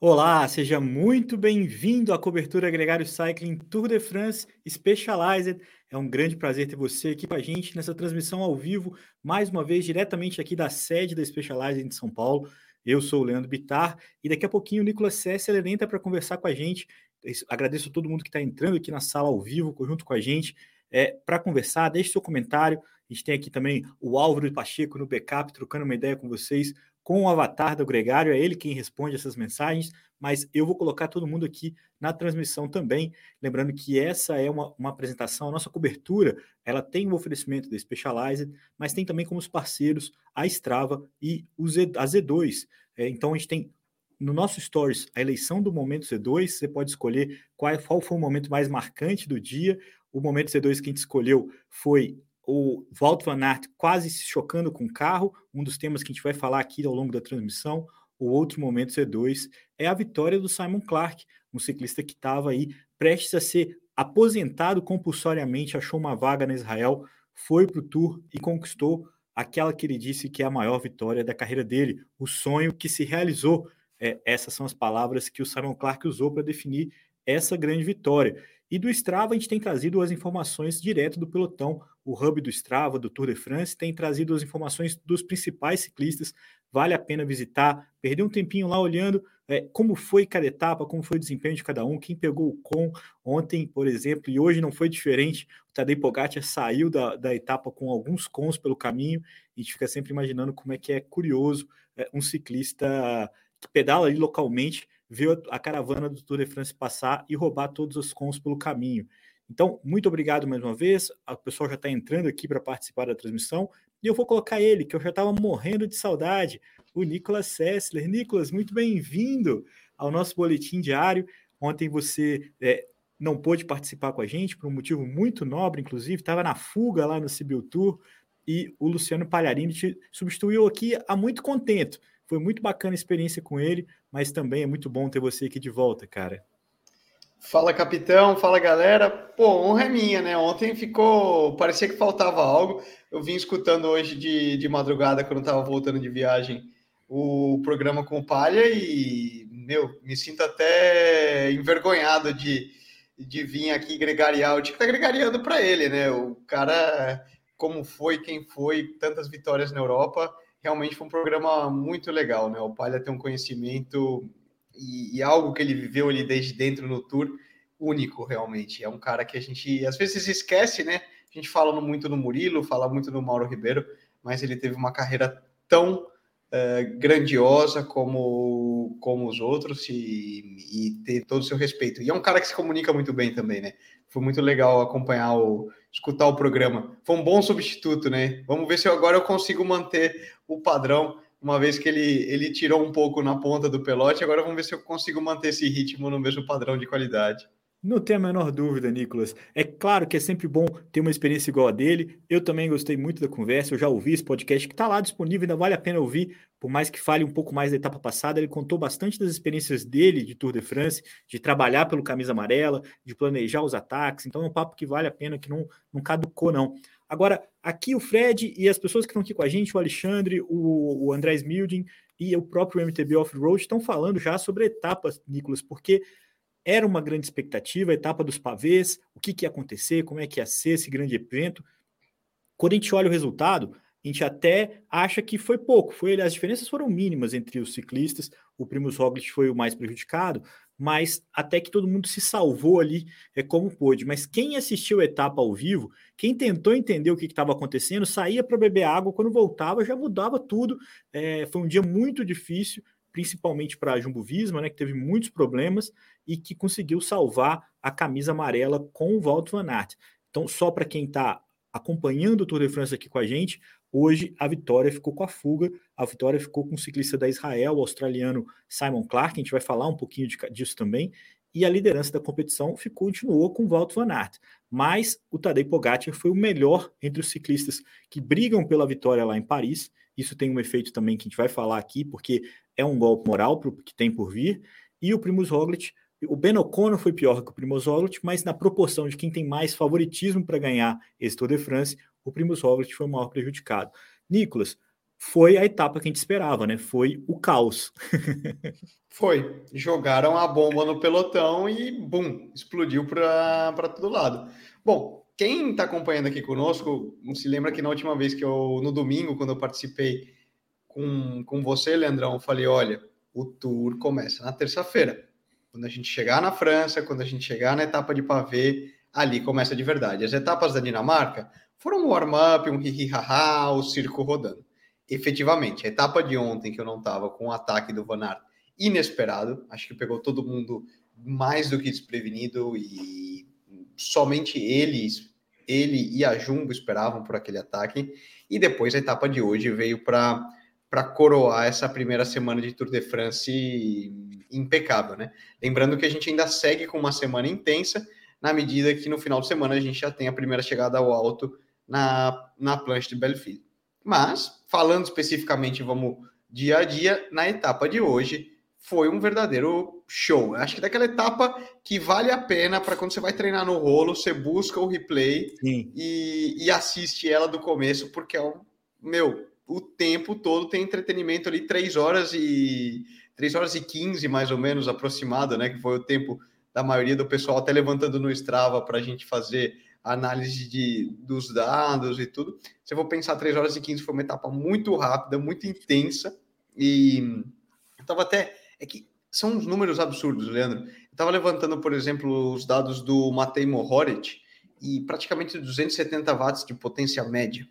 Olá, seja muito bem-vindo à cobertura Gregário Cycling Tour de France Specialized. É um grande prazer ter você aqui com a gente nessa transmissão ao vivo, mais uma vez diretamente aqui da sede da Specialized em São Paulo. Eu sou o Leandro Bitar e daqui a pouquinho o Nicolas Sessler entra para conversar com a gente. Agradeço a todo mundo que está entrando aqui na sala ao vivo, junto com a gente, é, para conversar. Deixe seu comentário. A gente tem aqui também o Álvaro Pacheco no backup, trocando uma ideia com vocês com o avatar do Gregário, é ele quem responde essas mensagens, mas eu vou colocar todo mundo aqui na transmissão também. Lembrando que essa é uma, uma apresentação, a nossa cobertura, ela tem um oferecimento da Specialized, mas tem também como os parceiros a Strava e o Z, a Z2. É, então a gente tem no nosso Stories a eleição do momento Z2, você pode escolher qual, qual foi o momento mais marcante do dia. O momento Z2 que a gente escolheu foi o Walt Van Aert quase se chocando com o carro, um dos temas que a gente vai falar aqui ao longo da transmissão. O outro momento C2 é a vitória do Simon Clark, um ciclista que estava aí prestes a ser aposentado compulsoriamente, achou uma vaga na Israel, foi para o Tour e conquistou aquela que ele disse que é a maior vitória da carreira dele, o sonho que se realizou. É, essas são as palavras que o Simon Clark usou para definir essa grande vitória. E do Strava, a gente tem trazido as informações direto do pelotão. O hub do Strava, do Tour de France, tem trazido as informações dos principais ciclistas. Vale a pena visitar, perder um tempinho lá olhando é, como foi cada etapa, como foi o desempenho de cada um, quem pegou o com ontem, por exemplo, e hoje não foi diferente. O Tadej Pogacar saiu da, da etapa com alguns cons pelo caminho. A gente fica sempre imaginando como é que é curioso é, um ciclista que pedala ali localmente ver a caravana do Tour de France passar e roubar todos os cons pelo caminho. Então, muito obrigado mais uma vez. O pessoal já está entrando aqui para participar da transmissão. E eu vou colocar ele, que eu já estava morrendo de saudade, o Nicolas Sessler. Nicolas, muito bem-vindo ao nosso boletim diário. Ontem você é, não pôde participar com a gente por um motivo muito nobre, inclusive, estava na fuga lá no Sibiu Tour e o Luciano Palharini te substituiu aqui a muito contento. Foi muito bacana a experiência com ele, mas também é muito bom ter você aqui de volta, cara. Fala, capitão. Fala, galera. Pô, honra é minha, né? Ontem ficou. Parecia que faltava algo. Eu vim escutando hoje de, de madrugada, quando estava voltando de viagem, o programa com Palha e, meu, me sinto até envergonhado de, de vir aqui gregariar. Eu tinha que estar gregariando para ele, né? O cara, como foi, quem foi, tantas vitórias na Europa realmente foi um programa muito legal, né? O Palha tem um conhecimento e, e, algo que ele viveu ali desde dentro no tour único, realmente. É um cara que a gente às vezes esquece, né? A gente fala muito no Murilo, fala muito no Mauro Ribeiro, mas ele teve uma carreira tão uh, grandiosa como, como os outros e, e ter todo o seu respeito. E é um cara que se comunica muito bem também, né? Foi muito legal acompanhar o, escutar o programa. Foi um bom substituto, né? Vamos ver se agora eu consigo manter o padrão, uma vez que ele, ele tirou um pouco na ponta do pelote. Agora vamos ver se eu consigo manter esse ritmo no mesmo padrão de qualidade. Não tem a menor dúvida, Nicolas. É claro que é sempre bom ter uma experiência igual a dele. Eu também gostei muito da conversa, eu já ouvi esse podcast que está lá disponível, ainda vale a pena ouvir, por mais que fale um pouco mais da etapa passada. Ele contou bastante das experiências dele de Tour de France, de trabalhar pelo camisa amarela, de planejar os ataques. Então é um papo que vale a pena, que não, não caducou, não. Agora, aqui o Fred e as pessoas que estão aqui com a gente, o Alexandre, o, o André Smilding e o próprio MTB Off-Road estão falando já sobre etapas, Nicolas, porque era uma grande expectativa, a etapa dos pavês, o que, que ia acontecer, como é que ia ser esse grande evento. Quando a gente olha o resultado, a gente até acha que foi pouco, foi, as diferenças foram mínimas entre os ciclistas, o Primus Roglic foi o mais prejudicado, mas até que todo mundo se salvou ali é como pôde. Mas quem assistiu a etapa ao vivo, quem tentou entender o que estava acontecendo, saía para beber água, quando voltava já mudava tudo. É, foi um dia muito difícil, principalmente para a Jumbo Visma, né, que teve muitos problemas e que conseguiu salvar a camisa amarela com o Walt Van Aert. Então, só para quem está acompanhando o Tour de France aqui com a gente, hoje a vitória ficou com a fuga, a vitória ficou com o ciclista da Israel, o australiano Simon Clark, a gente vai falar um pouquinho de, disso também, e a liderança da competição ficou, continuou com o Walt Van Aert. Mas o Tadej Pogacar foi o melhor entre os ciclistas que brigam pela vitória lá em Paris. Isso tem um efeito também que a gente vai falar aqui, porque é um golpe moral para o que tem por vir. E o Primus Roglic, o Ben O'Connor foi pior que o Primus Roglic, mas na proporção de quem tem mais favoritismo para ganhar esse Tour de France, o Primus Roglic foi o maior prejudicado. Nicolas, foi a etapa que a gente esperava, né? Foi o caos. foi. Jogaram a bomba no pelotão e, bum, explodiu para todo lado. Bom, quem está acompanhando aqui conosco, se lembra que na última vez que eu, no domingo, quando eu participei com, com você, Leandrão, eu falei: olha, o tour começa na terça-feira. Quando a gente chegar na França, quando a gente chegar na etapa de pavê, ali começa de verdade. As etapas da Dinamarca foram um warm-up, um hi-hi-ha-ha, o circo rodando. Efetivamente, a etapa de ontem que eu não estava com o ataque do Van Aert inesperado, acho que pegou todo mundo mais do que desprevenido e somente eles, ele e a Jumbo esperavam por aquele ataque. E depois a etapa de hoje veio para para coroar essa primeira semana de Tour de France impecável, né? Lembrando que a gente ainda segue com uma semana intensa, na medida que no final de semana a gente já tem a primeira chegada ao alto na, na planche de Belfield. Mas, falando especificamente, vamos dia a dia, na etapa de hoje, foi um verdadeiro show. Acho que daquela etapa que vale a pena para quando você vai treinar no rolo, você busca o replay e, e, assiste ela do começo, porque é um. Meu, o tempo todo tem entretenimento ali, 3 horas e. 3 horas e 15, mais ou menos, aproximado, né? Que foi o tempo da maioria do pessoal, até levantando no Strava para a gente fazer análise de, dos dados e tudo. Se eu vou pensar 3 horas e 15, foi uma etapa muito rápida, muito intensa. E estava até é que são uns números absurdos, Leandro. Eu estava levantando, por exemplo, os dados do Matei Mohoric e praticamente 270 watts de potência média.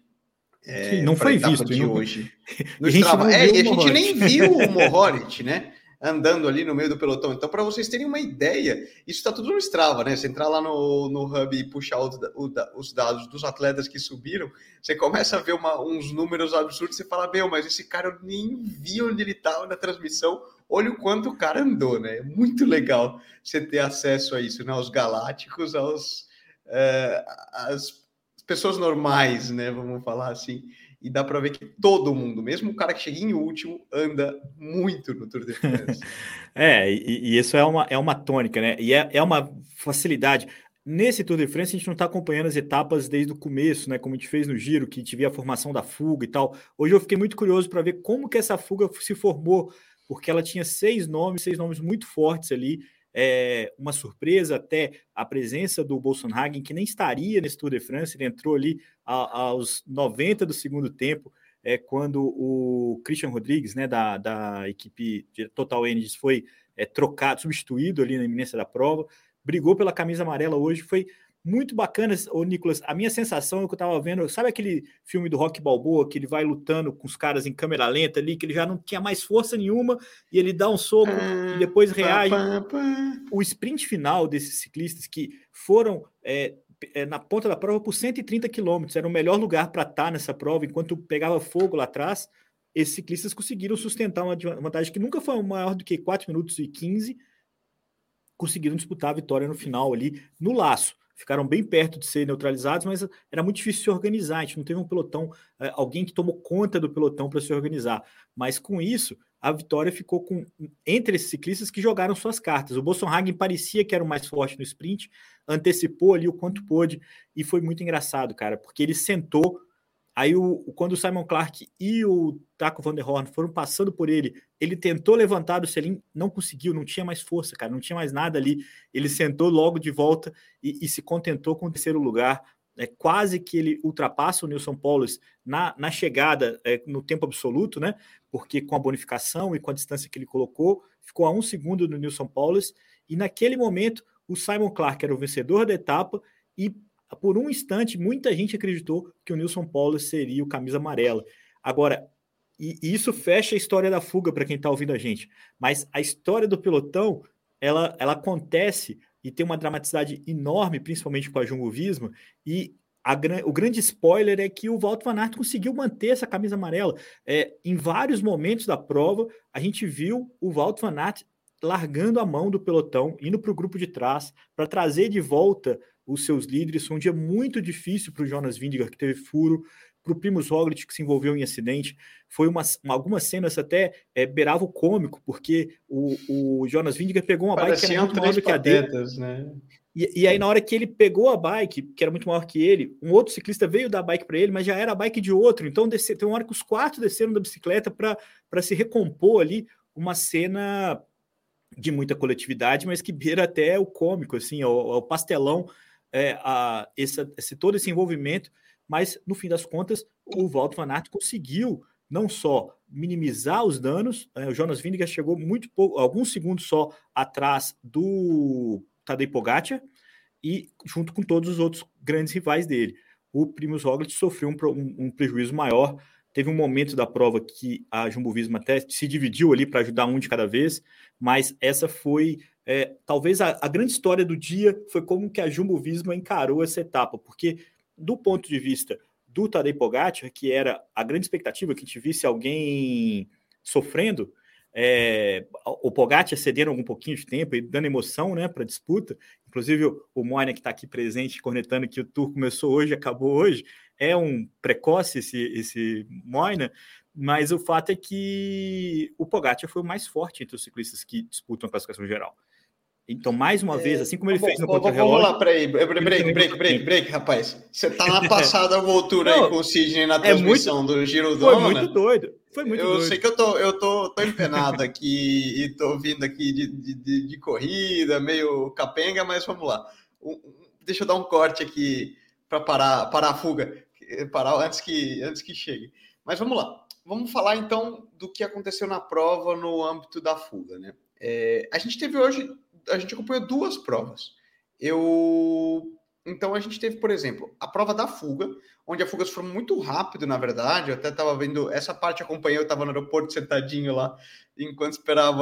É, não foi visto de não... hoje. No a gente, é, a gente nem viu o Mohoric, né? Andando ali no meio do pelotão. Então, para vocês terem uma ideia, isso está tudo no Strava, né? Você entrar lá no, no Hub e puxar o, o, os dados dos atletas que subiram, você começa a ver uma, uns números absurdos. Você fala, meu, mas esse cara eu nem vi onde ele estava na transmissão. Olha o quanto o cara andou, né? É muito legal você ter acesso a isso, né? Aos galácticos, aos é, as pessoas normais, né? Vamos falar assim e dá para ver que todo mundo, mesmo o cara que chega em último, anda muito no Tour de France. é, e, e, isso é uma, é uma tônica, né? E é, é uma facilidade. Nesse Tour de France, a gente não está acompanhando as etapas desde o começo, né? Como a gente fez no Giro, que tive a formação da fuga e tal. Hoje eu fiquei muito curioso para ver como que essa fuga se formou, porque ela tinha seis nomes, seis nomes muito fortes ali é, uma surpresa até a presença do Bolsonaro, que nem estaria nesse Tour de France, ele entrou ali a, aos 90 do segundo tempo, é, quando o Christian Rodrigues, né, da, da equipe Total Energies, foi é, trocado, substituído ali na iminência da prova, brigou pela camisa amarela hoje, foi muito bacanas, ô Nicolas. A minha sensação é que eu tava vendo, sabe aquele filme do Rock Balboa que ele vai lutando com os caras em câmera lenta ali, que ele já não tinha mais força nenhuma e ele dá um soco ah, e depois reage. Pá, pá, pá. O sprint final desses ciclistas que foram é, é, na ponta da prova por 130 quilômetros, era o melhor lugar para estar tá nessa prova, enquanto pegava fogo lá atrás. Esses ciclistas conseguiram sustentar uma vantagem que nunca foi maior do que 4 minutos e 15, conseguiram disputar a vitória no final ali no laço ficaram bem perto de ser neutralizados, mas era muito difícil se organizar. A gente não teve um pelotão, é, alguém que tomou conta do pelotão para se organizar. Mas com isso, a vitória ficou com entre esses ciclistas que jogaram suas cartas. O Bolsonaro parecia que era o mais forte no sprint, antecipou ali o quanto pôde e foi muito engraçado, cara, porque ele sentou Aí, o, quando o Simon Clark e o Taco Van der Horn foram passando por ele, ele tentou levantar do selim, não conseguiu, não tinha mais força, cara, não tinha mais nada ali. Ele sentou logo de volta e, e se contentou com o terceiro lugar. É, quase que ele ultrapassa o Nilson Paulus na, na chegada, é, no tempo absoluto, né? Porque com a bonificação e com a distância que ele colocou, ficou a um segundo do Nilson Paulus. E naquele momento, o Simon Clark era o vencedor da etapa e por um instante, muita gente acreditou que o Nilson Paulo seria o camisa amarela. Agora, e, isso fecha a história da fuga para quem está ouvindo a gente. Mas a história do pelotão, ela, ela acontece e tem uma dramaticidade enorme, principalmente com a Jumbo Visma, e a, o grande spoiler é que o Walter Van Aert conseguiu manter essa camisa amarela. É, em vários momentos da prova, a gente viu o Walter Van Aert largando a mão do pelotão, indo para o grupo de trás, para trazer de volta os seus líderes. Foi um dia muito difícil para o Jonas Vingegaard, que teve furo, para o Primus Roglic, que se envolveu em acidente. Foi uma, algumas cenas até é, beirava o cômico, porque o, o Jonas Vingegaard pegou uma bike que era muito maior do que a dele. Né? E, e, aí, na hora que ele pegou a bike, que era muito maior que ele, um outro ciclista veio dar a bike para ele, mas já era a bike de outro. Então, desce, tem uma hora que os quatro desceram da bicicleta para se recompor ali. Uma cena de muita coletividade, mas que beira até o cômico, assim, o pastelão, é, a, esse, esse, todo esse envolvimento. Mas, no fim das contas, o Walter Van Aert conseguiu não só minimizar os danos, é, o Jonas Vingegaard chegou muito pouco, alguns segundos só atrás do Tadej Pogacar e junto com todos os outros grandes rivais dele. O Primus Roglic sofreu um, um, um prejuízo maior, Teve um momento da prova que a Jumbo Visma até se dividiu ali para ajudar um de cada vez, mas essa foi é, talvez a, a, grande história do dia foi como que a Jumbo Visma encarou essa etapa, porque do ponto de vista do Tadej Pogacar, que era a grande expectativa que gente visse alguém sofrendo, é, o Pogacar cedendo algum pouquinho de tempo e dando emoção né, para a disputa. Inclusive, o, o Moina, que está aqui presente, cornetando que o tour começou hoje, acabou hoje é um precoce esse, esse Moina, mas o fato é que o Pogacar foi o mais forte entre os ciclistas que disputam a classificação geral. Então, mais uma é, vez, assim como ele fez no contra-relógio... Vamos lá, peraí, break, break, break, break, break, rapaz. Você tá na passada voltura aí com o Sidney na transmissão é muito, do Giro Foi muito doido, foi muito eu doido. Eu sei que eu tô, eu tô, tô empenado aqui e tô vindo aqui de, de, corrida, meio capenga, mas vamos lá. Deixa eu dar um corte aqui para parar, parar a fuga parar antes que, antes que chegue. Mas vamos lá. Vamos falar então do que aconteceu na prova no âmbito da fuga, né? É, a gente teve hoje, a gente acompanhou duas provas. Eu então a gente teve, por exemplo, a prova da fuga, onde a fugas foram muito rápido, na verdade. Eu até estava vendo essa parte, acompanhei, eu estava no aeroporto sentadinho lá, enquanto esperava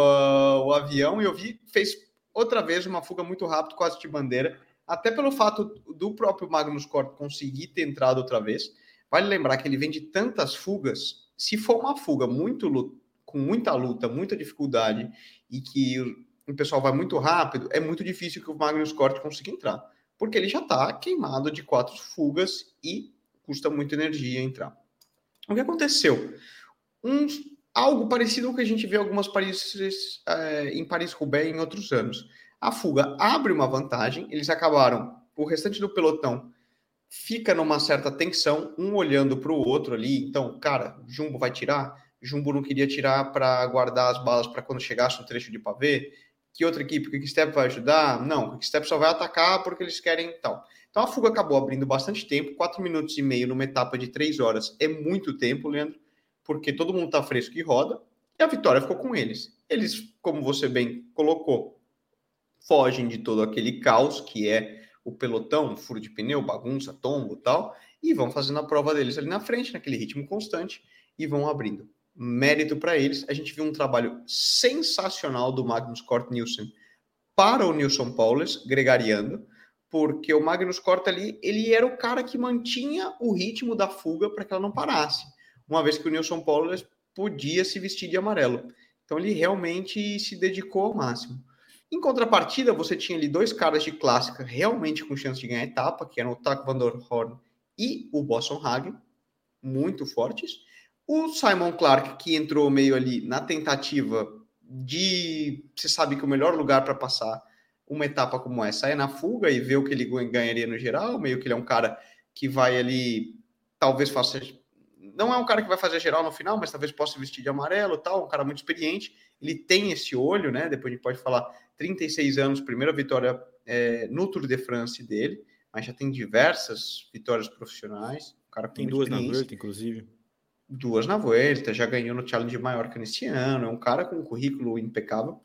o avião, e eu vi, fez outra vez uma fuga muito rápido, quase de bandeira até pelo fato do próprio Magnus Cort conseguir ter entrado outra vez. Vale lembrar que ele vem de tantas fugas. Se for uma fuga muito com muita luta, muita dificuldade e que o pessoal vai muito rápido, é muito difícil que o Magnus Cort consiga entrar, porque ele já está queimado de quatro fugas e custa muita energia entrar. O que aconteceu? Um, algo parecido com o que a gente vê algumas Paris, é, em Paris-Roubaix em outros anos a fuga abre uma vantagem, eles acabaram, o restante do pelotão fica numa certa tensão, um olhando para o outro ali. Então, cara, Jumbo vai tirar? Jumbo não queria tirar para guardar as balas para quando chegasse no trecho de pavê. Que outra equipe? O Quickstep vai ajudar? Não, o Quickstep só vai atacar porque eles querem tal. Então a fuga acabou abrindo bastante tempo, 4 minutos e meio numa etapa de 3 horas é muito tempo, Leandro, porque todo mundo está fresco e roda, e a vitória ficou com eles. Eles, como você bem colocou, fogem de todo aquele caos que é o pelotão, furo de pneu, bagunça, tombo tal, e vão fazendo a prova deles ali na frente, naquele ritmo constante, e vão abrindo. Mérito para eles. A gente viu um trabalho sensacional do Magnus Cort Nielsen para o Nilson Paulus, gregariando, porque o Magnus Cort ali, ele era o cara que mantinha o ritmo da fuga para que ela não parasse, uma vez que o Nilson Paulus podia se vestir de amarelo. Então ele realmente se dedicou ao máximo. Em contrapartida, você tinha ali dois caras de clássica realmente com chance de ganhar etapa, que eram o Tak van der Horn e o Boston Hagen, muito fortes. O Simon Clark, que entrou meio ali na tentativa de. Você sabe que o melhor lugar para passar uma etapa como essa é na fuga e ver o que ele ganharia no geral. Meio que ele é um cara que vai ali, talvez faça. Não é um cara que vai fazer geral no final, mas talvez possa vestir de amarelo tal, um cara muito experiente. Ele tem esse olho, né? Depois a gente pode falar 36 anos, primeira vitória é, no Tour de France dele, mas já tem diversas vitórias profissionais. cara tem duas na Vuelta, inclusive. Duas na Vuelta, já ganhou no Challenge de Maiorca nesse ano, é um cara com um currículo impecável.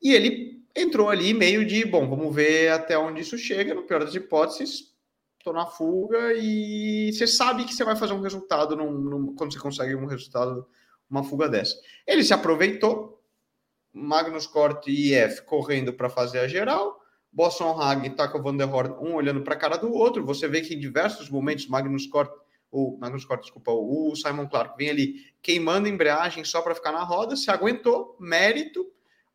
E ele entrou ali meio de, bom, vamos ver até onde isso chega, no pior das hipóteses, tô na fuga e você sabe que você vai fazer um resultado num, num, quando você consegue um resultado, uma fuga dessa. Ele se aproveitou, Magnus Cort e IF correndo para fazer a geral, Boston Hag e Taco Van der Horn, um olhando para a cara do outro. Você vê que em diversos momentos Magnus Cort, o Magnus Cort, desculpa, o Simon Clark vem ali queimando embreagem só para ficar na roda, se aguentou, mérito,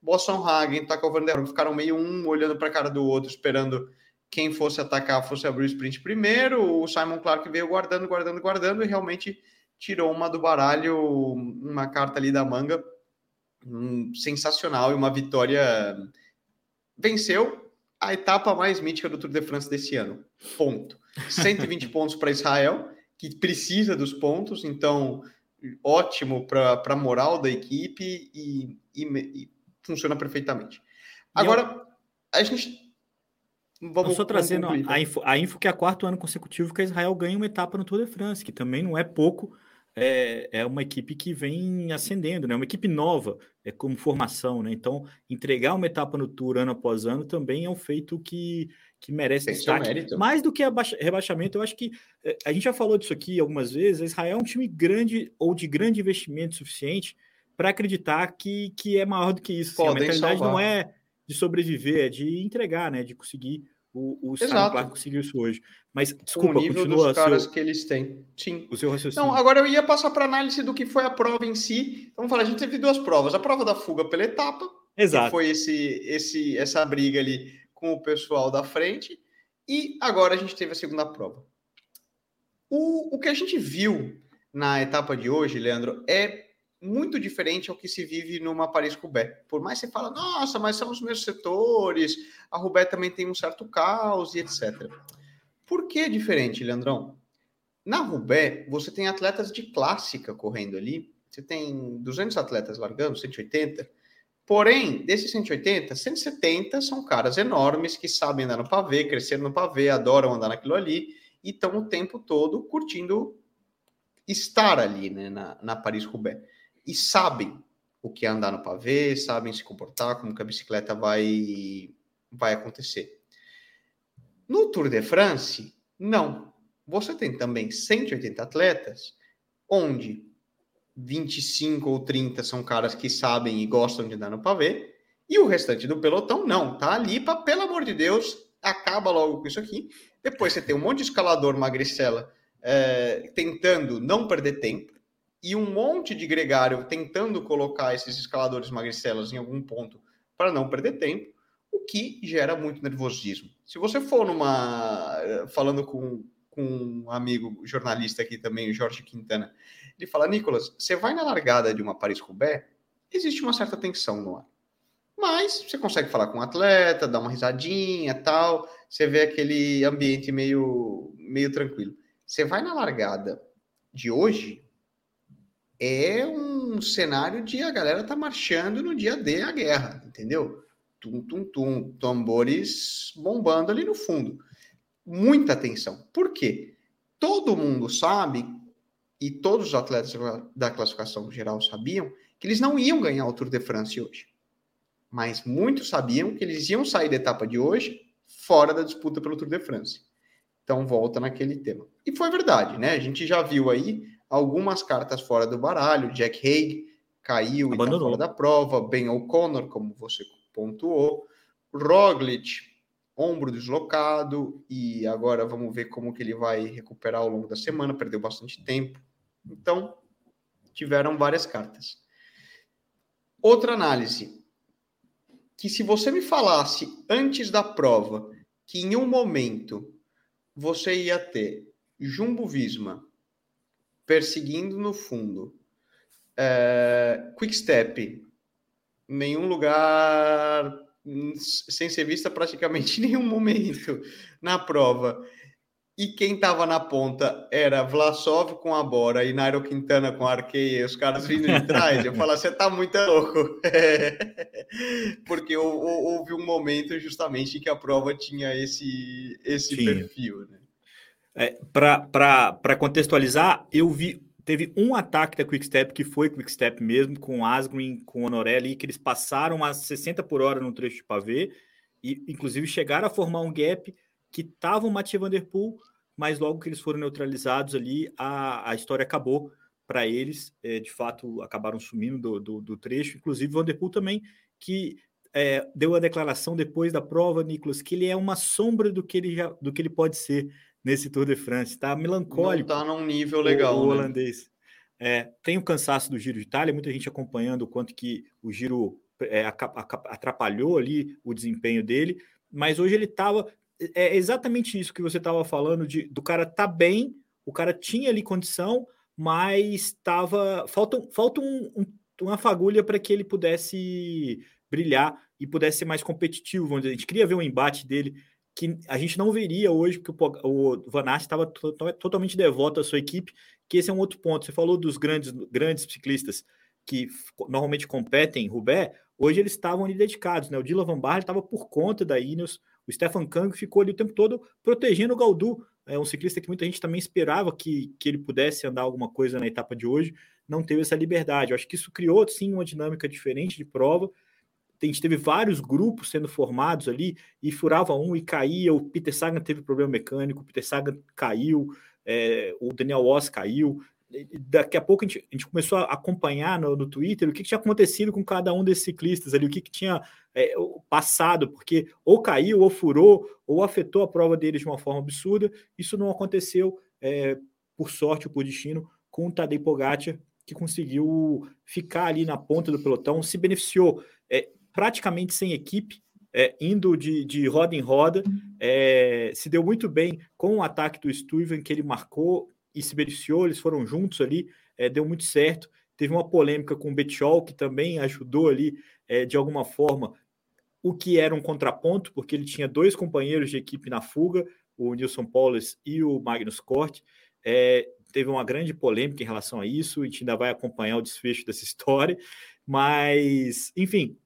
Boston Hagen, Taco Van Der ficaram meio um olhando para a cara do outro, esperando quem fosse atacar fosse abrir o sprint primeiro. O Simon Clark veio guardando, guardando, guardando e realmente tirou uma do baralho, uma carta ali da manga um, sensacional e uma vitória. Venceu a etapa mais mítica do Tour de France desse ano. Ponto. 120 pontos para Israel, que precisa dos pontos, então ótimo para a moral da equipe e, e, e funciona perfeitamente. Agora, eu... a gente. Vamos, só trazendo a, info, a info que é quarto ano consecutivo que a Israel ganha uma etapa no Tour de France, que também não é pouco. É, é uma equipe que vem ascendendo, né? Uma equipe nova, é como formação, né? Então, entregar uma etapa no Tour ano após ano também é um feito que, que merece Tem destaque. Mais do que rebaixamento, eu acho que é, a gente já falou disso aqui algumas vezes. Israel é um time grande ou de grande investimento suficiente para acreditar que, que é maior do que isso. Assim, a mentalidade salvar. não é de sobreviver, é de entregar, né? De conseguir o, o Simon conseguiu isso hoje. Mas desculpa, o nível continua dos caras seu, que eles têm. Sim. O seu raciocínio. Não, agora eu ia passar para análise do que foi a prova em si. Vamos falar, a gente teve duas provas. A prova da fuga pela etapa, Exato. que foi esse, esse, essa briga ali com o pessoal da frente. E agora a gente teve a segunda prova. O, o que a gente viu na etapa de hoje, Leandro, é muito diferente ao que se vive numa Paris-Roubaix. Por mais que você fala, nossa, mas são os mesmos setores, a Roubaix também tem um certo caos e etc. Por que é diferente, Leandrão? Na Roubaix, você tem atletas de clássica correndo ali, você tem 200 atletas largando, 180, porém, desses 180, 170 são caras enormes que sabem andar no pavê, crescer no pavê, adoram andar naquilo ali, e estão o tempo todo curtindo estar ali né, na, na Paris-Roubaix e sabem o que é andar no pavê, sabem se comportar, como que a bicicleta vai, vai acontecer. No Tour de France, não. Você tem também 180 atletas, onde 25 ou 30 são caras que sabem e gostam de andar no pavê, e o restante do pelotão não, tá ali para, pelo amor de Deus, acaba logo com isso aqui. Depois você tem um monte de escalador magricela é, tentando não perder tempo, e um monte de gregário tentando colocar esses escaladores magricelas em algum ponto para não perder tempo, o que gera muito nervosismo. Se você for numa. falando com, com um amigo jornalista aqui também, o Jorge Quintana, ele fala: Nicolas, você vai na largada de uma Paris-Roubaix, existe uma certa tensão no ar. Mas você consegue falar com o um atleta, dar uma risadinha tal, você vê aquele ambiente meio, meio tranquilo. Você vai na largada de hoje, é um cenário de a galera tá marchando no dia D a guerra, entendeu? Tum, tum, tum, tambores bombando ali no fundo. Muita atenção. Por quê? Todo mundo sabe, e todos os atletas da classificação geral sabiam, que eles não iam ganhar o Tour de France hoje. Mas muitos sabiam que eles iam sair da etapa de hoje fora da disputa pelo Tour de France. Então volta naquele tema. E foi verdade, né? A gente já viu aí algumas cartas fora do baralho. Jack Haig caiu e está fora da prova. Ben O'Connor, como você pontuou. Roglic, ombro deslocado. E agora vamos ver como que ele vai recuperar ao longo da semana. Perdeu bastante tempo. Então, tiveram várias cartas. Outra análise. Que se você me falasse antes da prova que em um momento você ia ter Jumbo Visma, perseguindo no fundo. É, quick Step, nenhum lugar sem ser vista praticamente em nenhum momento na prova. E quem estava na ponta era Vlasov com a Bora e Nairo Quintana com a Arqueia, os caras vindo de trás. Eu falo, você tá muito louco. Porque houve um momento justamente que a prova tinha esse, esse perfil. Né? É, Para contextualizar, eu vi. Teve um ataque da Quickstep que foi Quickstep mesmo, com Asgreen, com Honoré ali, que eles passaram a 60 por hora no trecho de pavê, e inclusive chegaram a formar um gap que estava o Mathieu Van Der Poel, mas logo que eles foram neutralizados ali, a, a história acabou para eles. É, de fato, acabaram sumindo do, do, do trecho. Inclusive, Van Der Poel também, que é, deu a declaração depois da prova, Nicolas, que ele é uma sombra do que ele, já, do que ele pode ser nesse Tour de France. Está melancólico. Está num nível legal. O, o né? holandês. É, tem o cansaço do Giro de Itália, muita gente acompanhando o quanto que o Giro é, atrapalhou ali o desempenho dele, mas hoje ele estava. É exatamente isso que você estava falando, de, do cara tá bem, o cara tinha ali condição, mas estava. Falta, falta um, um, uma fagulha para que ele pudesse brilhar e pudesse ser mais competitivo. Vamos dizer. A gente queria ver um embate dele que a gente não veria hoje, porque o, Van Aert estava totalmente devoto à sua equipe, que esse é um outro ponto. Você falou dos grandes, grandes ciclistas que normalmente competem em Roubaix, hoje eles estavam ali dedicados, né? O Dylan Van Baarle estava por conta da Ineos, o Stefan Kang ficou ali o tempo todo protegendo o Galdu, é um ciclista que muita gente também esperava que, que ele pudesse andar alguma coisa na etapa de hoje, não teve essa liberdade. Eu acho que isso criou sim uma dinâmica diferente de prova. A gente teve vários grupos sendo formados ali e furava um e caía. O Peter Sagan teve problema mecânico, o Peter Sagan caiu, é, o Daniel Oss caiu daqui a pouco a gente, a gente começou a acompanhar no, no, Twitter o que, que, tinha acontecido com cada um desses ciclistas ali, o que, que tinha é, passado, porque ou caiu, ou furou, ou afetou a prova deles de uma forma absurda. Isso não aconteceu, é, por sorte ou por destino, com o Tadej Pogacar, que conseguiu ficar ali na ponta do pelotão, se beneficiou é, praticamente sem equipe, é, indo de, de, roda em roda, é, se deu muito bem com o ataque do Stuyven, que ele marcou e se beneficiou, eles foram juntos ali, é, deu muito certo. Teve uma polêmica com o Betchol, que também ajudou ali, é, de alguma forma, o que era um contraponto, porque ele tinha dois companheiros de equipe na fuga, o Nilson Paulus e o Magnus Cort. É, teve uma grande polêmica em relação a isso, a gente ainda vai acompanhar o desfecho dessa história, mas, enfim,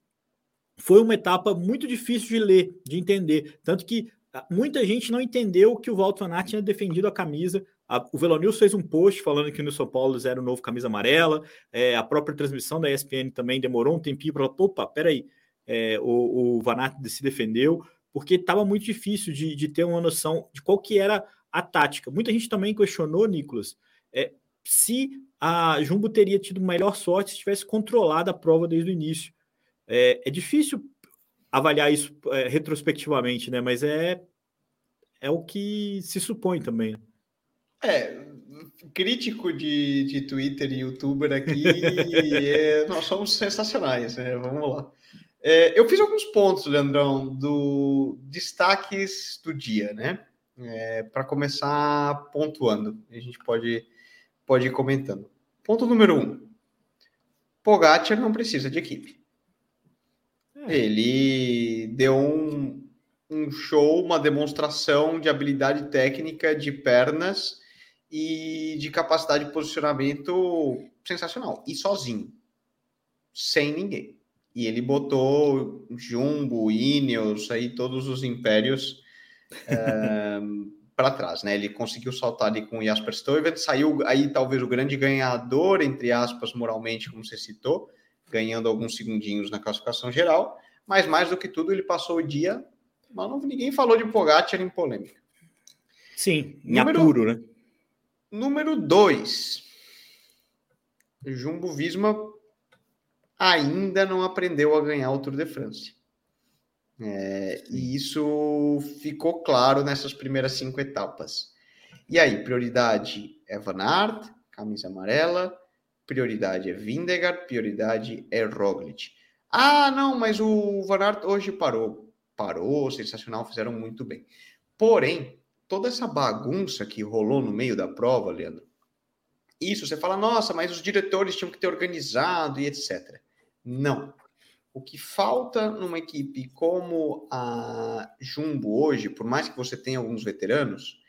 foi uma etapa muito difícil de ler, de entender, tanto que ah, muita gente não entendeu que o Walter Van Aert tinha defendido a camisa a, o Velonews fez um post falando que no São Paulo era o novo camisa amarela. É, a própria transmissão da ESPN também demorou um tempinho para opa, peraí, é, o, o Vanat se defendeu, porque estava muito difícil de, de, ter uma noção de qual que era a tática. Muita gente também questionou, Nicolas, é, se a Jumbo teria tido melhor sorte se tivesse controlado a prova desde o início. É, é difícil avaliar isso é, retrospectivamente, né? Mas é, é o que se supõe também. É, crítico de, de Twitter e youtuber aqui, é, nós somos sensacionais, né? Vamos lá. É, eu fiz alguns pontos, Leandrão, do destaques do dia, né? É, Para começar pontuando, a gente pode, pode ir comentando. Ponto número um: Pogacar não precisa de equipe. Ele deu um, um show, uma demonstração de habilidade técnica de pernas e de capacidade de posicionamento sensacional. E sozinho, sem ninguém. E ele botou Jumbo, Ineos, aí todos os impérios eh, para trás, né? Ele conseguiu saltar ali com o Jasper Stuyven, saiu aí talvez o grande ganhador, entre aspas, moralmente, como você citou, ganhando alguns segundinhos na classificação geral, mas mais do que tudo ele passou o dia, mas não, ninguém falou de Pogacar em polêmica. Sim, em Número... apuro, né? Número 2. Jumbo Visma ainda não aprendeu a ganhar o Tour de France. É, e isso ficou claro nessas primeiras cinco etapas. E aí, prioridade é Van Aert, camisa amarela, prioridade é Vindegar, prioridade é Roglic. Ah, não, mas o Van Aert hoje parou. Parou, sensacional, fizeram muito bem. Porém, toda essa bagunça que rolou no meio da prova, Leandro, isso você fala, nossa, mas os diretores tinham que ter organizado e etc. Não. O que falta numa equipe como a Jumbo hoje, por mais que você tenha alguns veteranos,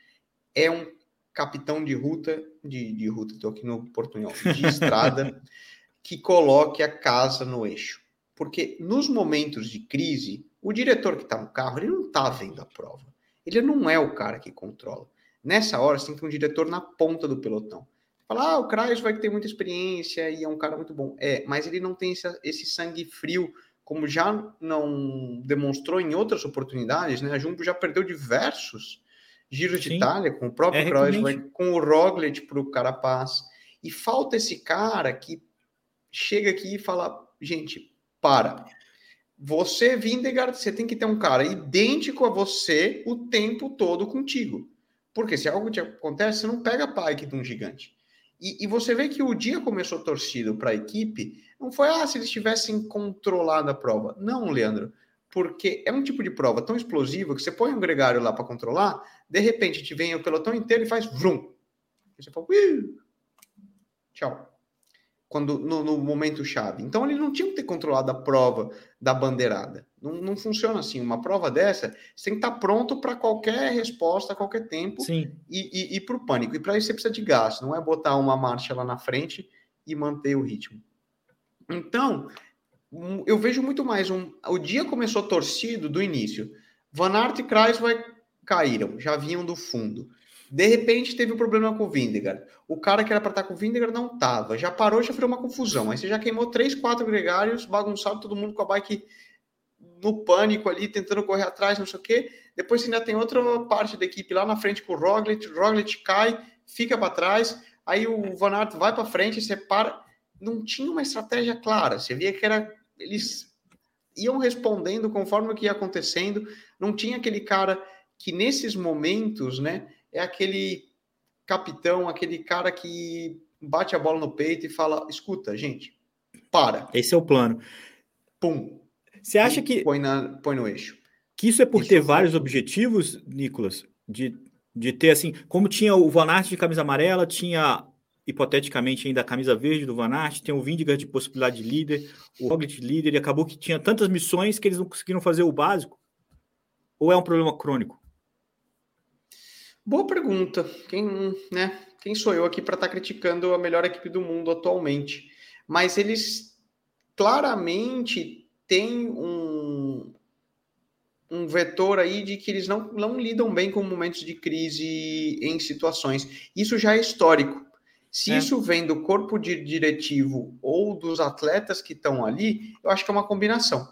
é um capitão de ruta, de, de ruta, estou aqui no portunhol, de estrada, que coloque a casa no eixo. Porque nos momentos de crise, o diretor que está no carro, ele não está vendo a prova. Ele não é o cara que controla. Nessa hora, você tem que ter um diretor na ponta do pelotão. Falar, ah, o Kreis vai ter muita experiência e é um cara muito bom. É, mas ele não tem esse, esse sangue frio, como já não demonstrou em outras oportunidades, né? A Jumbo já perdeu diversos giros Sim. de Itália, com o próprio é, Kreuz, com o Roglic para o Carapaz. E falta esse cara que chega aqui e fala, gente, para você, Vindegaard, você tem que ter um cara idêntico a você o tempo todo contigo. Porque se algo te acontece, você não pega a pike de um gigante. E, e, você vê que o dia começou torcido para a equipe, não foi ah, se eles tivessem controlado a prova. Não, Leandro, porque é um tipo de prova tão explosiva que você põe um gregário lá para controlar, de repente te vem o pelotão inteiro e faz vrum. E você fala, tchau quando no, no, momento chave. Então eles não tinham que ter controlado a prova da bandeirada. Não, não funciona assim. Uma prova dessa, você tem que estar pronto para qualquer resposta, a qualquer tempo Sim. e, e, e para o pânico. E para isso você precisa de gás, não é botar uma marcha lá na frente e manter o ritmo. Então, eu vejo muito mais um. O dia começou torcido do início. Van Aert e Kreiswijk caíram, já vinham do fundo. De repente teve um problema com o Vindegar. O cara que era para estar com o Vindegar não tava. Já parou, já virou uma confusão. Aí você já queimou três, quatro gregários, bagunçado todo mundo com a bike no pânico ali, tentando correr atrás, não sei o quê. Depois ainda tem outra parte da equipe lá na frente com o Roglic. O Roglic cai, fica para trás. Aí o Van Aert vai para frente, você para. Não tinha uma estratégia clara. Você via que era eles iam respondendo conforme o que ia acontecendo. Não tinha aquele cara que nesses momentos, né? é aquele capitão, aquele cara que bate a bola no peito e fala: escuta, gente, para. Esse é o plano. Pum. Você acha que. Põe, na, põe no eixo. Que isso é por isso ter vários objetivos, Nicolas? De, de ter assim, como tinha o Van Aert de camisa amarela, tinha hipoteticamente ainda a camisa verde do Van Aert, tem o Vindigar de possibilidade de líder, o Roglic de líder, e acabou que tinha tantas missões que eles não conseguiram fazer o básico? Ou é um problema crônico? Boa pergunta. Quem, né, quem sou eu aqui para estar tá criticando a melhor equipe do mundo atualmente? Mas eles claramente têm um, um vetor aí de que eles não, não lidam bem com momentos de crise em situações. Isso já é histórico. Se é. isso vem do corpo de diretivo ou dos atletas que estão ali, eu acho que é uma combinação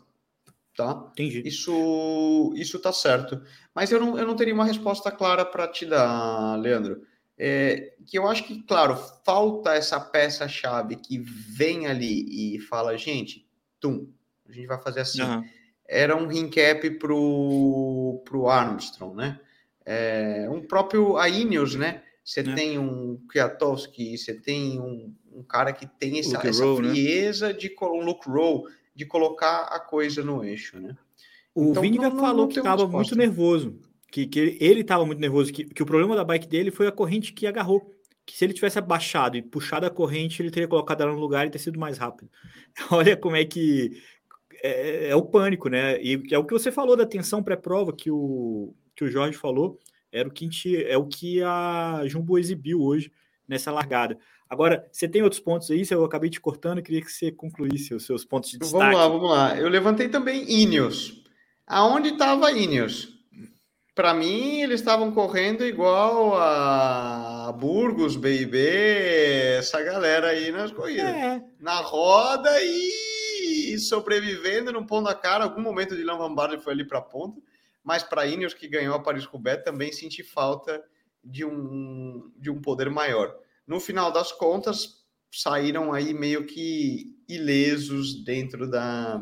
tá? Entendi. Isso, isso tá certo. Mas eu não, eu não teria uma resposta clara para te dar, Leandro. É, que eu acho que, claro, falta essa peça-chave que vem ali e fala, gente, tum, a gente vai fazer assim. Uhum. Era um recap pro, pro Armstrong, né? É, um próprio a Ineos, né? Você é. tem um Kwiatkowski, você tem um, um, cara que tem essa, essa né? frieza né? de um Luke Rowe, de colocar a coisa no eixo, né? O então, Vinga falou não que estava muito nervoso, que, que ele estava muito nervoso, que, que o problema da bike dele foi a corrente que agarrou. Que se ele tivesse abaixado e puxado a corrente, ele teria colocado ela no lugar e ter sido mais rápido. Olha como é que é, é, o pânico, né? E é o que você falou da tensão pré-prova que o, que o Jorge falou, era o que gente, é o que a Jumbo exibiu hoje nessa largada. Agora, você tem outros pontos aí? Eu acabei te cortando, queria que você concluísse os seus pontos de destaque. Vamos lá, vamos lá. Eu levantei também Ineos. Aonde estava Ineos? Para mim, eles estavam correndo igual a Burgos, BIB, essa galera aí nas corridas. É. Na roda e sobrevivendo, não pondo a cara. Algum momento de Lambardi foi ali para a ponta, mas para Ineos, que ganhou a Paris-Roubaix, também senti falta de um, de um poder maior no final das contas, saíram aí meio que ilesos dentro da,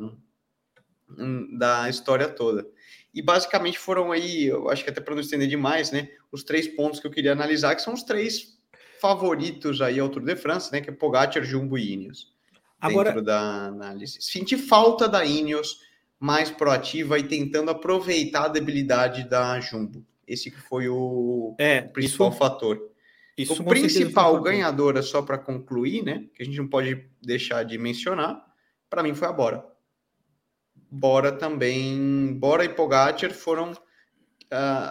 da história toda. E basicamente foram aí, eu acho que até para não estender demais, né, os três pontos que eu queria analisar, que são os três favoritos aí ao Tour de France, né, que é Pogacar, Jumbo e Ineos. Agora... Dentro da análise. Senti falta da Ineos mais proativa e tentando aproveitar a debilidade da Jumbo. Esse que foi o é, principal isso... fator. Isso, o principal ganhador, só para concluir, né? Que a gente não pode deixar de mencionar, para mim foi a Bora. Bora também, Bora e Pogacar foram uh,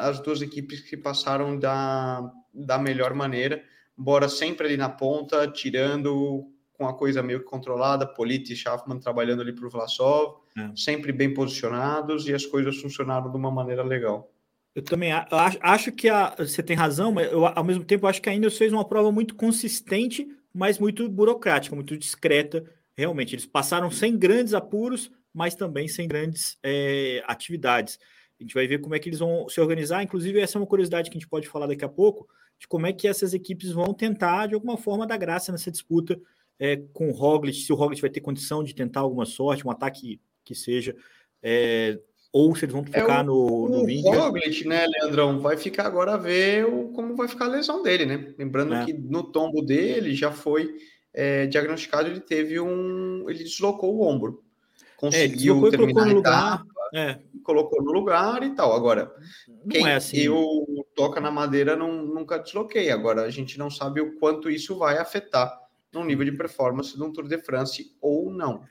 as duas equipes que passaram da, da melhor maneira. Bora sempre ali na ponta, tirando com a coisa meio que controlada, Politi e Schaffman trabalhando ali para o Vlasov, é. sempre bem posicionados e as coisas funcionaram de uma maneira legal. Eu também acho, acho que a, você tem razão, mas eu, ao mesmo tempo acho que a Ineos fez uma prova muito consistente, mas muito burocrática, muito discreta. Realmente, eles passaram sem grandes apuros, mas também sem grandes é, atividades. A gente vai ver como é que eles vão se organizar. Inclusive, essa é uma curiosidade que a gente pode falar daqui a pouco, de como é que essas equipes vão tentar, de alguma forma, dar graça nessa disputa é, com o Roglic, se o Roglic vai ter condição de tentar alguma sorte, um ataque que seja. É, ou se eles vão focar é o, no, no O Roglic, né, Leandrão, vai ficar agora a ver o, como vai ficar a lesão dele, né? Lembrando é. que no tombo dele já foi é, diagnosticado, ele teve um... ele deslocou o ombro. Conseguiu é, terminar no lugar, etapa, é. colocou no lugar e tal. Agora, não quem é assim. eu toca na madeira não, nunca desloquei. Agora, a gente não sabe o quanto isso vai afetar no nível de performance de um Tour de France ou não.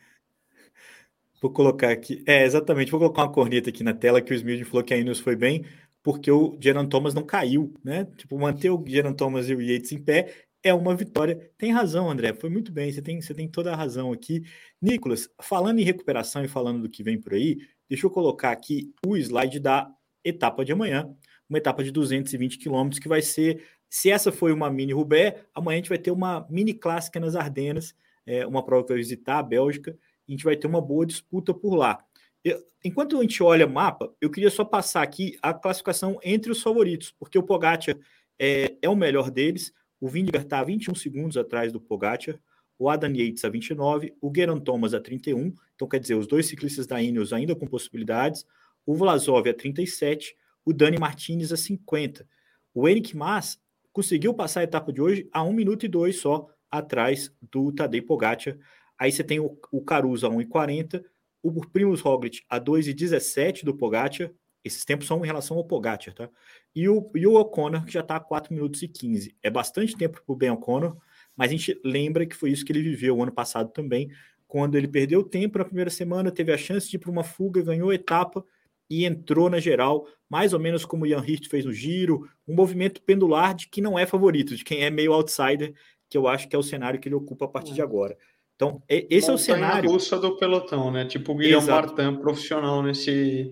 Vou colocar aqui. É, exatamente. Vou colocar uma corneta aqui na tela que o Smith falou que a Ineos foi bem, porque o Geran Thomas não caiu, né? Tipo, manter o Geran Thomas e o Yates em pé é uma vitória. Tem razão, André. Foi muito bem. Você tem, você tem toda a razão aqui. Nicolas, falando em recuperação e falando do que vem por aí, deixa eu colocar aqui o slide da etapa de amanhã. Uma etapa de 220 quilômetros que vai ser. Se essa foi uma mini Roubaix, amanhã a gente vai ter uma mini clássica nas Ardenas, é, uma prova que vai visitar a Bélgica a gente vai ter uma boa disputa por lá. Eu, enquanto a gente olha o mapa, eu queria só passar aqui a classificação entre os favoritos, porque o Pogacar é, é o melhor deles. O Vingegaard está a 21 segundos atrás do Pogacar, o Adam Yates a 29, o Geran Thomas a 31, então quer dizer, os dois ciclistas da Ineos ainda com possibilidades, o Vlasov a 37, o Dani Martinez a 50. O Henrique Mas conseguiu passar a etapa de hoje a 1 minuto e 2 só atrás do Tadej Pogacar Aí você tem o, Caruso a 1,40, o Primus Roglic a 2,17 do Pogacar. Esses tempos são em relação ao Pogacar, tá? E o, e o O'Connor, que já está a 4 minutos e 15. É bastante tempo para o Ben O'Connor, mas a gente lembra que foi isso que ele viveu ano passado também, quando ele perdeu tempo na primeira semana, teve a chance de ir para uma fuga, ganhou etapa e entrou na geral, mais ou menos como o Jan Hirt fez no Giro, um movimento pendular de que não é favorito, de quem é meio outsider, que eu acho que é o cenário que ele ocupa a partir de é. agora. Então, esse Montanha é o cenário. russa do pelotão, né? Tipo o Guilherme Martin, profissional nesse,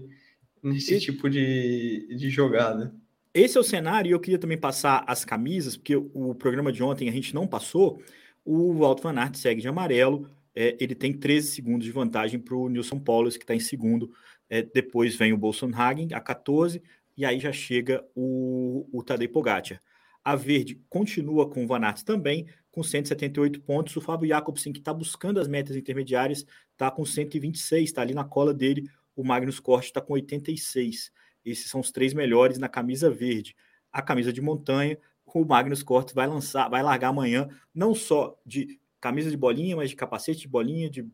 nesse tipo de, de jogada. Esse é o cenário, e eu queria também passar as camisas, porque o programa de ontem a gente não passou. O Walter Van Aert segue de amarelo, é, ele tem 13 segundos de vantagem para o Nilson Paulus, que está em segundo. É, depois vem o Bolsonaro a 14, e aí já chega o, o Tadej Pogacar. A Verde continua com o Van Aert também, com 178 pontos. O Fábio Jacobsen, que está buscando as metas intermediárias, está com 126, está ali na cola dele. O Magnus Corte está com 86. Esses são os três melhores na camisa verde. A camisa de montanha, o Magnus Corte vai lançar, vai largar amanhã, não só de camisa de bolinha, mas de capacete de bolinha, de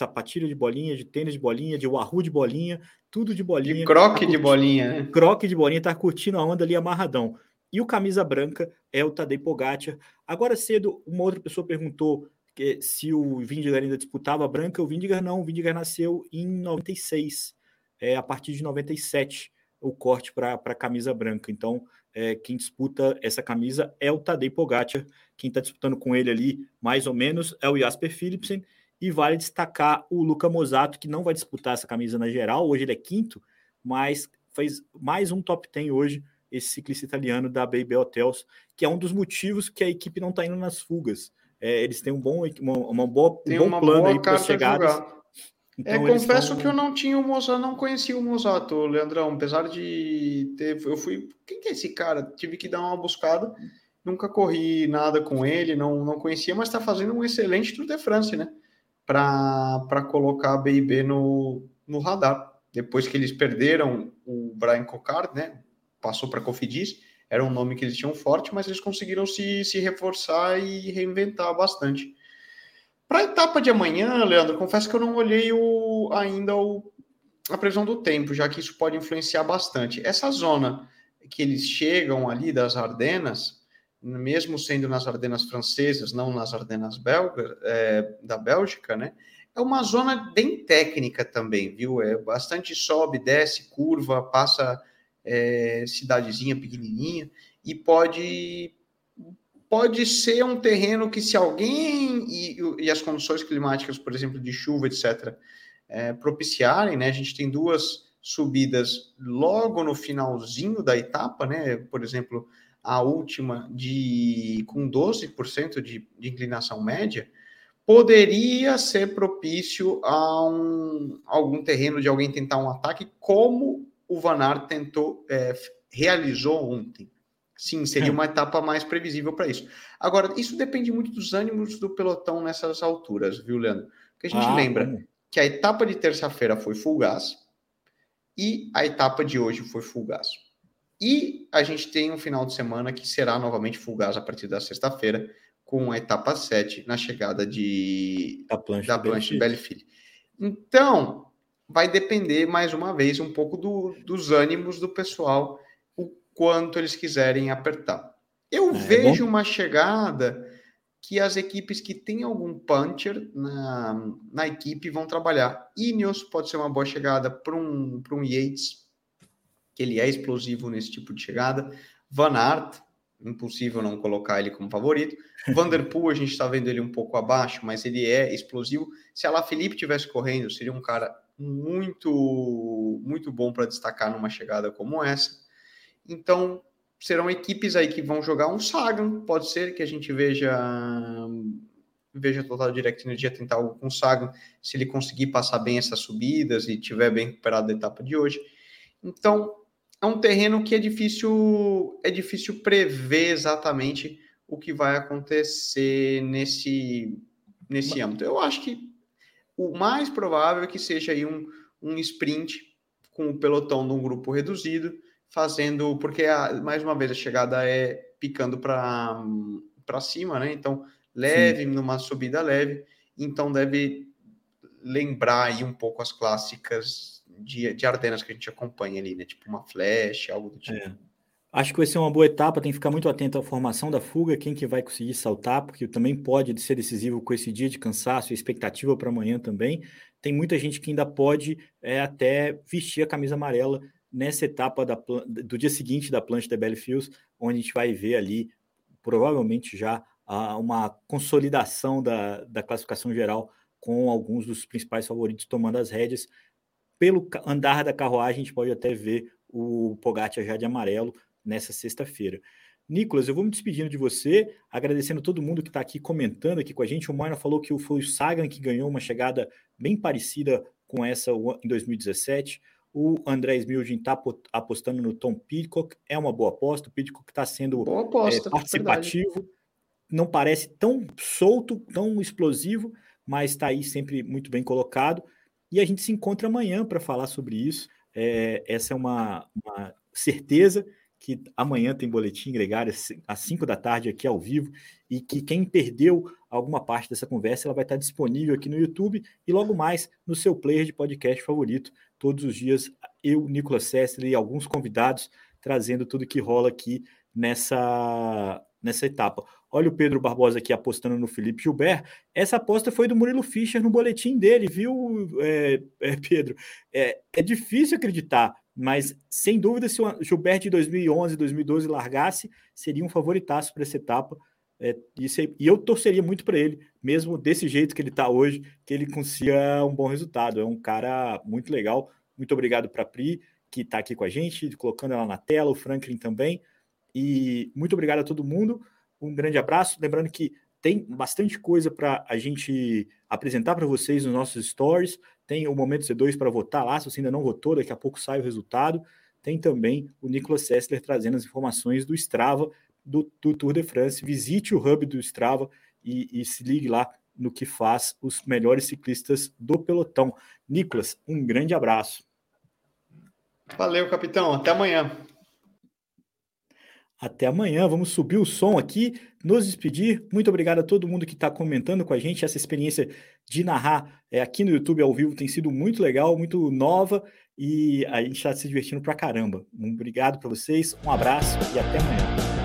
sapatilha de bolinha, de tênis de bolinha, de wahoo de bolinha, tudo de bolinha. De croque tá de bolinha, né? Croque de bolinha, tá curtindo a onda ali amarradão. E o camisa branca é o Tadej Pogacar. Agora cedo, uma outra pessoa perguntou que, se o Vindigar ainda disputava a branca. O Vindigar não, o Vindigar nasceu em 96, é, a partir de 97, o corte para a camisa branca. Então, é, quem disputa essa camisa é o Tadej Pogacar. Quem está disputando com ele ali, mais ou menos, é o Jasper Philipsen. E vale destacar o Luca Mosato, que não vai disputar essa camisa na geral. Hoje ele é quinto, mas fez mais um top 10 hoje esse ciclista italiano da Baby Hotels, que é um dos motivos que a equipe não está indo nas fugas. É, eles têm um bom, uma, uma boa, um bom uma plano aí para chegadas. Então, é, confesso que eu não tinha o Mozato, não conhecia o Mozato, Leandrão, apesar de ter, eu fui, quem que é esse cara? Tive que dar uma buscada, nunca corri nada com ele, não, não conhecia, mas está fazendo um excelente Tour de France, né? Para colocar a BIB no, no radar. Depois que eles perderam o Brian Cocard, né? passou para a Cofidis, era um nome que eles tinham forte, mas eles conseguiram se, se reforçar e reinventar bastante. Para a etapa de amanhã, Leandro, confesso que eu não olhei o, ainda o, a previsão do tempo, já que isso pode influenciar bastante. Essa zona que eles chegam ali das Ardenas, mesmo sendo nas Ardenas francesas, não nas Ardenas belga, é, da Bélgica, né? É uma zona bem técnica também, viu? É bastante sobe, desce, curva, passa é, cidadezinha pequenininha, e pode pode ser um terreno que se alguém e, e as condições climáticas, por exemplo, de chuva, etc., é, propiciarem, né? A gente tem duas subidas logo no finalzinho da etapa, né? Por exemplo, a última de com 12% de, de inclinação média, poderia ser propício a um, algum terreno de alguém tentar um ataque, como o Van Aert tentou, é, realizou ontem. Sim, seria é. uma etapa mais previsível para isso. Agora, isso depende muito dos ânimos do pelotão nessas alturas, viu, Leandro? Porque a gente ah, lembra que a etapa de terça-feira foi full e a etapa de hoje foi full. E a gente tem um final de semana que será novamente full gas a partir da sexta-feira, com a etapa 7 na chegada de, da plancha, da plancha de Belleville. Então, vai depender mais uma vez um pouco do, dos ânimos do pessoal, o quanto eles quiserem apertar. Eu é, vejo é uma chegada que as equipes que têm algum puncher na, na equipe vão trabalhar. Ineos pode ser uma boa chegada para um, um Yates, ele é explosivo nesse tipo de chegada. Van Aert, impossível não colocar ele como favorito. Vanderpool, a gente está vendo ele um pouco abaixo, mas ele é explosivo. Se a La Felipe tivesse correndo, seria um cara muito muito bom para destacar numa chegada como essa. Então, serão equipes aí que vão jogar um Sagan, pode ser que a gente veja veja Total Direct no dia tentar algo com o Sagan, se ele conseguir passar bem essas subidas e tiver bem recuperado da etapa de hoje. Então, é um terreno que é difícil é difícil prever exatamente o que vai acontecer nesse nesse âmbito. Eu acho que o mais provável é que seja aí um, um sprint com o pelotão de um grupo reduzido, fazendo, porque a, mais uma vez a chegada é picando para cima, né? Então, leve, Sim. numa subida leve, então deve lembrar aí um pouco as clássicas de, de Ardenas que a gente acompanha ali, né? Tipo uma flash, algo do tipo. É. Acho que vai ser uma boa etapa, tem que ficar muito atento à formação da fuga, quem que vai conseguir saltar, porque também pode ser decisivo com esse dia de cansaço e expectativa para amanhã também. Tem muita gente que ainda pode é, até vestir a camisa amarela nessa etapa da, do dia seguinte da plancha da Bellefields, onde a gente vai ver ali, provavelmente já, uma consolidação da, da classificação geral com alguns dos principais favoritos tomando as rédeas. Pelo andar da carruagem, a gente pode até ver o Pogacar já de amarelo, nessa sexta-feira. Nicolas, eu vou me despedindo de você, agradecendo todo mundo que está aqui comentando aqui com a gente. O Moina falou que foi o Sagan que ganhou uma chegada bem parecida com essa em 2017. O André Smilden está apostando no Tom Pitcock, é uma boa aposta. O Pitcock está sendo aposta, é, participativo, verdade. não parece tão solto, tão explosivo, mas está aí sempre muito bem colocado. E a gente se encontra amanhã para falar sobre isso. É, essa é uma, uma certeza que amanhã tem boletim gregário às 5 da tarde aqui ao vivo e que quem perdeu alguma parte dessa conversa ela vai estar disponível aqui no YouTube e logo mais no seu player de podcast favorito. Todos os dias eu, Nicolas Sessler e alguns convidados trazendo tudo que rola aqui nessa nessa etapa. Olha o Pedro Barbosa aqui apostando no Felipe Gilbert. Essa aposta foi do Murilo Fischer no boletim dele, viu, é, é, Pedro? É, é difícil acreditar, mas sem dúvida, se o Gilberto de 2011, 2012 largasse, seria um favoritaço para essa etapa. É, e, se, e eu torceria muito para ele, mesmo desse jeito que ele está hoje, que ele consiga um bom resultado. É um cara muito legal. Muito obrigado para a Pri, que está aqui com a gente, colocando ela na tela, o Franklin também. E muito obrigado a todo mundo. Um grande abraço. Lembrando que tem bastante coisa para a gente apresentar para vocês nos nossos stories. Tem o Momento C2 para votar lá, se você ainda não votou, daqui a pouco sai o resultado. Tem também o Nicolas Sessler trazendo as informações do Strava do, do Tour de France. Visite o hub do Strava e, e se ligue lá no que faz os melhores ciclistas do pelotão. Nicolas, um grande abraço. Valeu, capitão. Até amanhã. Até amanhã. Vamos subir o som aqui, nos despedir. Muito obrigado a todo mundo que está comentando com a gente. Essa experiência de narrar é, aqui no YouTube ao vivo tem sido muito legal, muito nova e a gente está se divertindo pra caramba. Um obrigado para vocês, um abraço e até amanhã.